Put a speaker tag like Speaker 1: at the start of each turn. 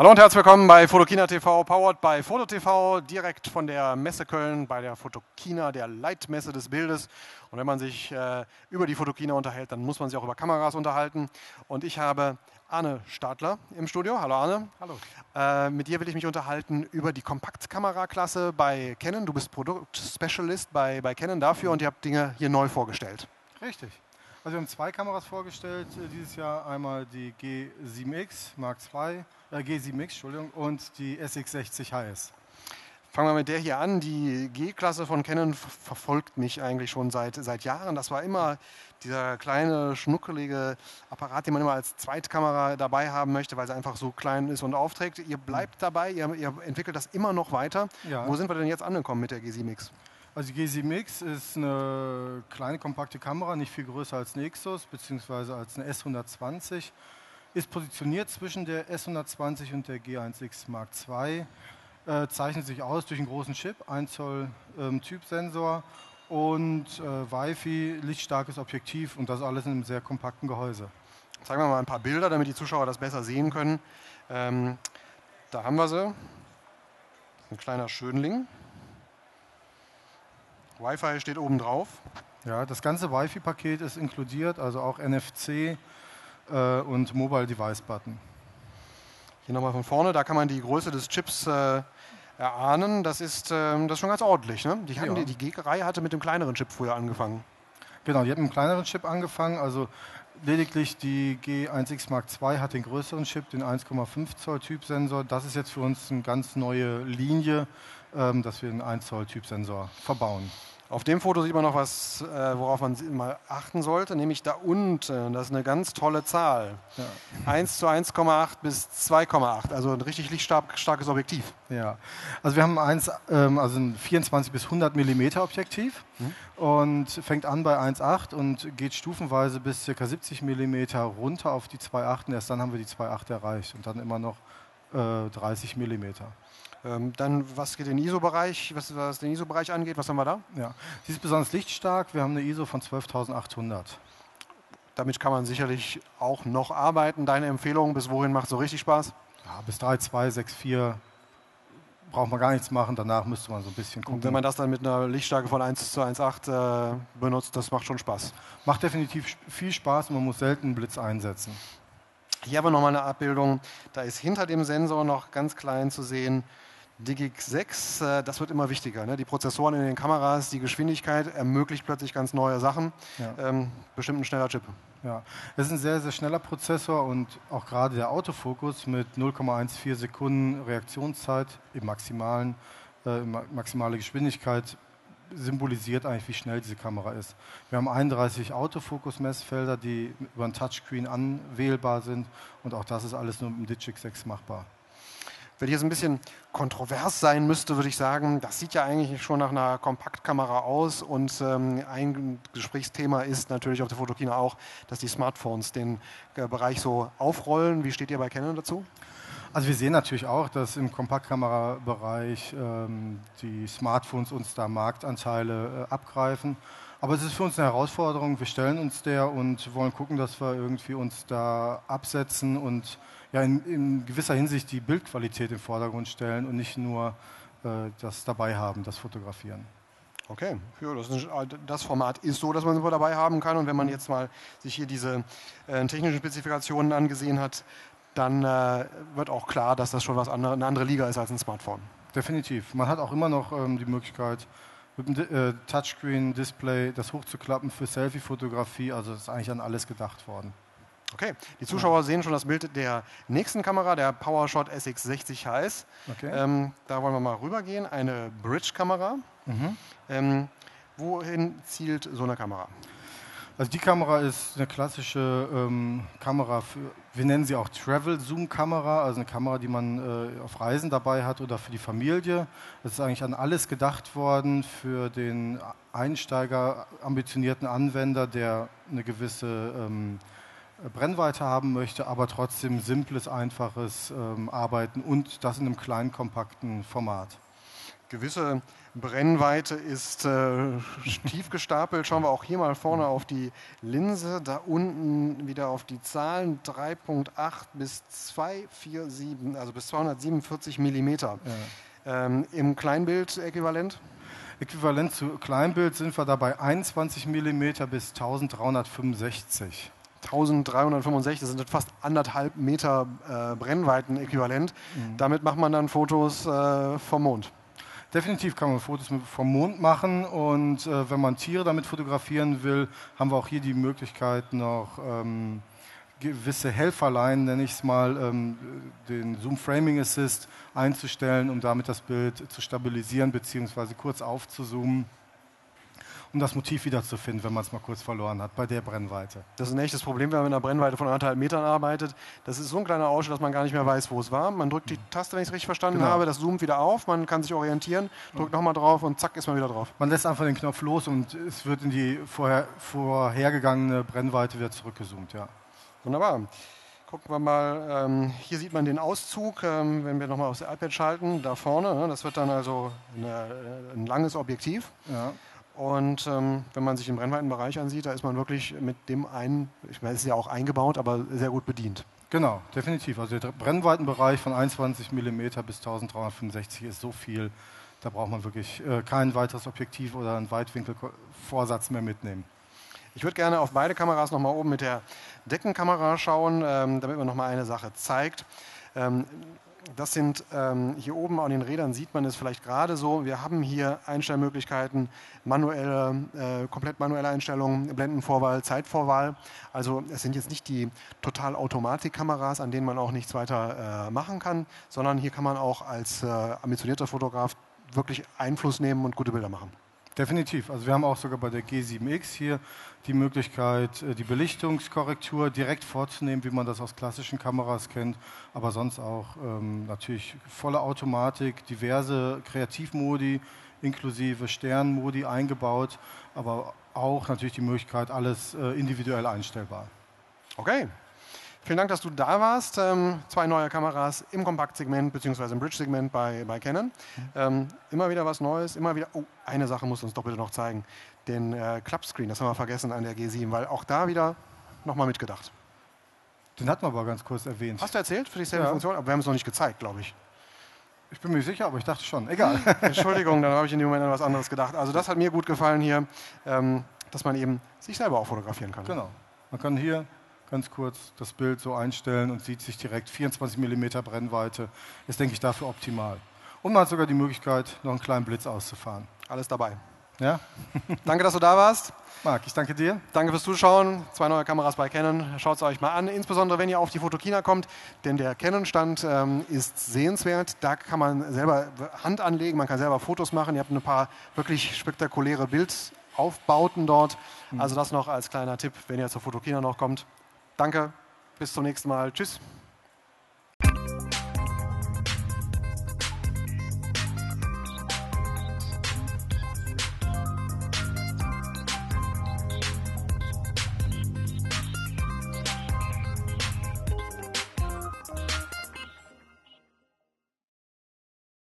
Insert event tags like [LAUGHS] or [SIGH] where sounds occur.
Speaker 1: Hallo und herzlich willkommen bei Fotokina TV, powered by Foto TV, direkt von der Messe Köln bei der Fotokina, der Leitmesse des Bildes. Und wenn man sich äh, über die Fotokina unterhält, dann muss man sich auch über Kameras unterhalten. Und ich habe Arne Stadler im Studio. Hallo Arne.
Speaker 2: Hallo.
Speaker 1: Äh, mit dir will ich mich unterhalten über die Kompaktkameraklasse bei Canon. Du bist Produktspecialist bei, bei Canon dafür und ihr habt Dinge hier neu vorgestellt.
Speaker 2: Richtig. Also wir haben zwei Kameras vorgestellt äh, dieses Jahr. Einmal die G7X Mark II, äh, G7X, Entschuldigung, und die SX60 HS.
Speaker 1: Fangen wir mit der hier an. Die G-Klasse von Canon verfolgt mich eigentlich schon seit, seit Jahren. Das war immer dieser kleine, schnuckelige Apparat, den man immer als Zweitkamera dabei haben möchte, weil er einfach so klein ist und aufträgt. Ihr bleibt dabei, ihr, ihr entwickelt das immer noch weiter. Ja. Wo sind wir denn jetzt angekommen mit der G7X?
Speaker 2: Also die G7X ist eine kleine, kompakte Kamera, nicht viel größer als eine Xos bzw. als eine S120. Ist positioniert zwischen der S120 und der G1X Mark II. Äh, zeichnet sich aus durch einen großen Chip, 1 Zoll ähm, Typsensor und äh, Wi-Fi, lichtstarkes Objektiv und das alles in einem sehr kompakten Gehäuse.
Speaker 1: Zeigen wir mal ein paar Bilder, damit die Zuschauer das besser sehen können. Ähm, da haben wir sie. Ein kleiner Schönling. Wi-Fi steht oben drauf.
Speaker 2: Ja, das ganze Wi-Fi-Paket ist inkludiert, also auch NFC äh, und Mobile Device Button.
Speaker 1: Hier nochmal von vorne, da kann man die Größe des Chips äh, erahnen. Das ist, äh, das ist schon ganz ordentlich. Ne? Die, ja. die, die G-Reihe hatte mit dem kleineren Chip früher angefangen.
Speaker 2: Genau, die hat mit einem kleineren Chip angefangen. Also lediglich die G1X Mark II hat den größeren Chip, den 1,5 Zoll Typsensor. Das ist jetzt für uns eine ganz neue Linie, ähm, dass wir einen 1 Zoll Typsensor verbauen.
Speaker 1: Auf dem Foto sieht man noch was, äh, worauf man mal achten sollte, nämlich da unten. Das ist eine ganz tolle Zahl. Ja. 1 zu 1,8 bis 2,8, also ein richtig lichtstarkes Objektiv.
Speaker 2: Ja, also wir haben eins, ähm, also ein 24 bis 100 mm Objektiv mhm. und fängt an bei 1,8 und geht stufenweise bis ca. 70 mm runter auf die 2,8 erst dann haben wir die 2,8 erreicht und dann immer noch 30 mm.
Speaker 1: Ähm, dann, was geht den ISO-Bereich, was, was, den ISO-Bereich angeht, was haben wir da?
Speaker 2: Ja, sie ist besonders lichtstark. Wir haben eine ISO von 12.800.
Speaker 1: Damit kann man sicherlich auch noch arbeiten. Deine Empfehlung, bis wohin macht so richtig Spaß?
Speaker 2: Ja, bis 3.2, braucht man gar nichts machen. Danach müsste man so ein bisschen gucken.
Speaker 1: Und wenn man das dann mit einer Lichtstärke von 1 zu 1,8 äh, benutzt, das macht schon Spaß.
Speaker 2: Macht definitiv viel Spaß und man muss selten einen Blitz einsetzen.
Speaker 1: Hier haben wir nochmal eine Abbildung. Da ist hinter dem Sensor noch ganz klein zu sehen Digix 6, äh, das wird immer wichtiger. Ne? Die Prozessoren in den Kameras, die Geschwindigkeit ermöglicht plötzlich ganz neue Sachen. Ja. Ähm, bestimmt ein schneller Chip.
Speaker 2: Ja, es ist ein sehr, sehr schneller Prozessor und auch gerade der Autofokus mit 0,14 Sekunden Reaktionszeit im maximalen, äh, maximale Geschwindigkeit symbolisiert eigentlich, wie schnell diese Kamera ist. Wir haben 31 Autofokus-Messfelder, die über ein Touchscreen anwählbar sind und auch das ist alles nur mit dem Digix 6 machbar.
Speaker 1: Wenn hier so ein bisschen kontrovers sein müsste, würde ich sagen, das sieht ja eigentlich schon nach einer Kompaktkamera aus und ähm, ein Gesprächsthema ist natürlich auf der Fotokina auch, dass die Smartphones den äh, Bereich so aufrollen. Wie steht ihr bei Canon dazu?
Speaker 2: Also wir sehen natürlich auch, dass im Kompaktkamerabereich ähm, die Smartphones uns da Marktanteile äh, abgreifen. Aber es ist für uns eine Herausforderung. Wir stellen uns der und wollen gucken, dass wir irgendwie uns da absetzen und ja, in, in gewisser Hinsicht die Bildqualität im Vordergrund stellen und nicht nur äh, das dabei haben, das Fotografieren.
Speaker 1: Okay, ja, das, ist, das, Format ist so, dass man es dabei haben kann. Und wenn man jetzt mal sich hier diese äh, technischen Spezifikationen angesehen hat, dann äh, wird auch klar, dass das schon was andere, eine andere Liga ist als ein Smartphone.
Speaker 2: Definitiv. Man hat auch immer noch ähm, die Möglichkeit, mit dem äh, Touchscreen-Display das hochzuklappen für Selfie-Fotografie. Also ist eigentlich an alles gedacht worden.
Speaker 1: Okay, die Zuschauer sehen schon das Bild der nächsten Kamera, der PowerShot SX60 HS. Okay. Ähm, da wollen wir mal rübergehen. Eine Bridge-Kamera. Mhm. Ähm, wohin zielt so eine Kamera?
Speaker 2: Also die Kamera ist eine klassische ähm, Kamera für, wir nennen sie auch Travel-Zoom-Kamera, also eine Kamera, die man äh, auf Reisen dabei hat oder für die Familie. Das ist eigentlich an alles gedacht worden für den Einsteiger, ambitionierten Anwender, der eine gewisse ähm, Brennweite haben möchte, aber trotzdem simples, einfaches ähm, Arbeiten und das in einem kleinen, kompakten Format.
Speaker 1: Gewisse Brennweite ist äh, tief gestapelt. Schauen wir auch hier mal vorne auf die Linse, da unten wieder auf die Zahlen 3.8 bis 247, also bis 247 Millimeter. Ja. Ähm, Im Kleinbild äquivalent?
Speaker 2: Äquivalent zu Kleinbild sind wir dabei 21 mm bis 1365.
Speaker 1: 1365, das sind fast anderthalb Meter äh, Brennweiten-Äquivalent. Mhm. Damit macht man dann Fotos äh, vom Mond.
Speaker 2: Definitiv kann man Fotos vom Mond machen und äh, wenn man Tiere damit fotografieren will, haben wir auch hier die Möglichkeit noch ähm, gewisse Helferlein, nenne ich es mal, ähm, den Zoom Framing Assist einzustellen, um damit das Bild zu stabilisieren bzw. kurz aufzuzoomen um das Motiv wiederzufinden, wenn man es mal kurz verloren hat, bei der Brennweite.
Speaker 1: Das ist ein echtes Problem, wenn man mit einer Brennweite von anderthalb Metern arbeitet. Das ist so ein kleiner Ausschnitt, dass man gar nicht mehr weiß, wo es war. Man drückt die Taste, wenn ich es richtig verstanden genau. habe, das zoomt wieder auf, man kann sich orientieren, drückt nochmal drauf und zack ist man wieder drauf.
Speaker 2: Man lässt einfach den Knopf los und es wird in die vorher, vorhergegangene Brennweite wieder zurückgezoomt, ja.
Speaker 1: Wunderbar. Gucken wir mal, ähm, hier sieht man den Auszug, ähm, wenn wir nochmal aufs iPad schalten, da vorne. Ne, das wird dann also eine, ein langes Objektiv. Ja. Und ähm, wenn man sich den Brennweitenbereich ansieht, da ist man wirklich mit dem einen, ich meine, es ist ja auch eingebaut, aber sehr gut bedient.
Speaker 2: Genau, definitiv. Also der Brennweitenbereich von 21 mm bis 1365 ist so viel, da braucht man wirklich äh, kein weiteres Objektiv oder einen Weitwinkelvorsatz mehr mitnehmen.
Speaker 1: Ich würde gerne auf beide Kameras nochmal oben mit der Deckenkamera schauen, ähm, damit man nochmal eine Sache zeigt. Ähm, das sind ähm, hier oben an den Rädern sieht man es vielleicht gerade so. Wir haben hier Einstellmöglichkeiten, manuelle, äh, komplett manuelle Einstellungen, Blendenvorwahl, Zeitvorwahl. Also es sind jetzt nicht die total Automatikkameras, an denen man auch nichts weiter äh, machen kann, sondern hier kann man auch als äh, ambitionierter Fotograf wirklich Einfluss nehmen und gute Bilder machen.
Speaker 2: Definitiv. Also wir haben auch sogar bei der G7X hier die Möglichkeit, äh, die Belichtungskorrektur direkt vorzunehmen, wie man das aus klassischen Kameras kennt, aber sonst auch ähm, natürlich volle Automatik, diverse Kreativmodi inklusive Sternmodi eingebaut, aber auch natürlich die Möglichkeit, alles äh, individuell einstellbar.
Speaker 1: Okay. Vielen Dank, dass du da warst. Ähm, zwei neue Kameras im Kompaktsegment bzw. im Bridge-Segment bei, bei Canon. Ähm, immer wieder was Neues, immer wieder. Oh, eine Sache musst du uns doch bitte noch zeigen. Den äh, Clubscreen, das haben wir vergessen an der G7, weil auch da wieder nochmal mitgedacht.
Speaker 2: Den hatten wir aber ganz kurz erwähnt.
Speaker 1: Hast du erzählt für dieselbe ja. Funktion? Aber wir haben es noch nicht gezeigt, glaube ich.
Speaker 2: Ich bin mir sicher, aber ich dachte schon. Egal.
Speaker 1: Entschuldigung, dann habe ich in dem Moment an was anderes gedacht. Also das hat mir gut gefallen hier, ähm, dass man eben sich selber auch fotografieren kann.
Speaker 2: Genau. Man kann hier ganz kurz das Bild so einstellen und sieht sich direkt 24 mm Brennweite. Ist, denke ich, dafür optimal. Und man hat sogar die Möglichkeit, noch einen kleinen Blitz auszufahren.
Speaker 1: Alles dabei.
Speaker 2: Ja? [LAUGHS] [LAUGHS]
Speaker 1: danke, dass du da warst.
Speaker 2: Marc, ich danke dir.
Speaker 1: Danke fürs Zuschauen. Zwei neue Kameras bei Canon. Schaut es euch mal an. Insbesondere, wenn ihr auf die Fotokina kommt. Denn der Canon-Stand ähm, ist sehenswert. Da kann man selber Hand anlegen. Man kann selber Fotos machen. Ihr habt ein paar wirklich spektakuläre Bildaufbauten dort. Mhm. Also das noch als kleiner Tipp, wenn ihr zur Fotokina noch kommt. Danke, bis zum nächsten Mal. Tschüss.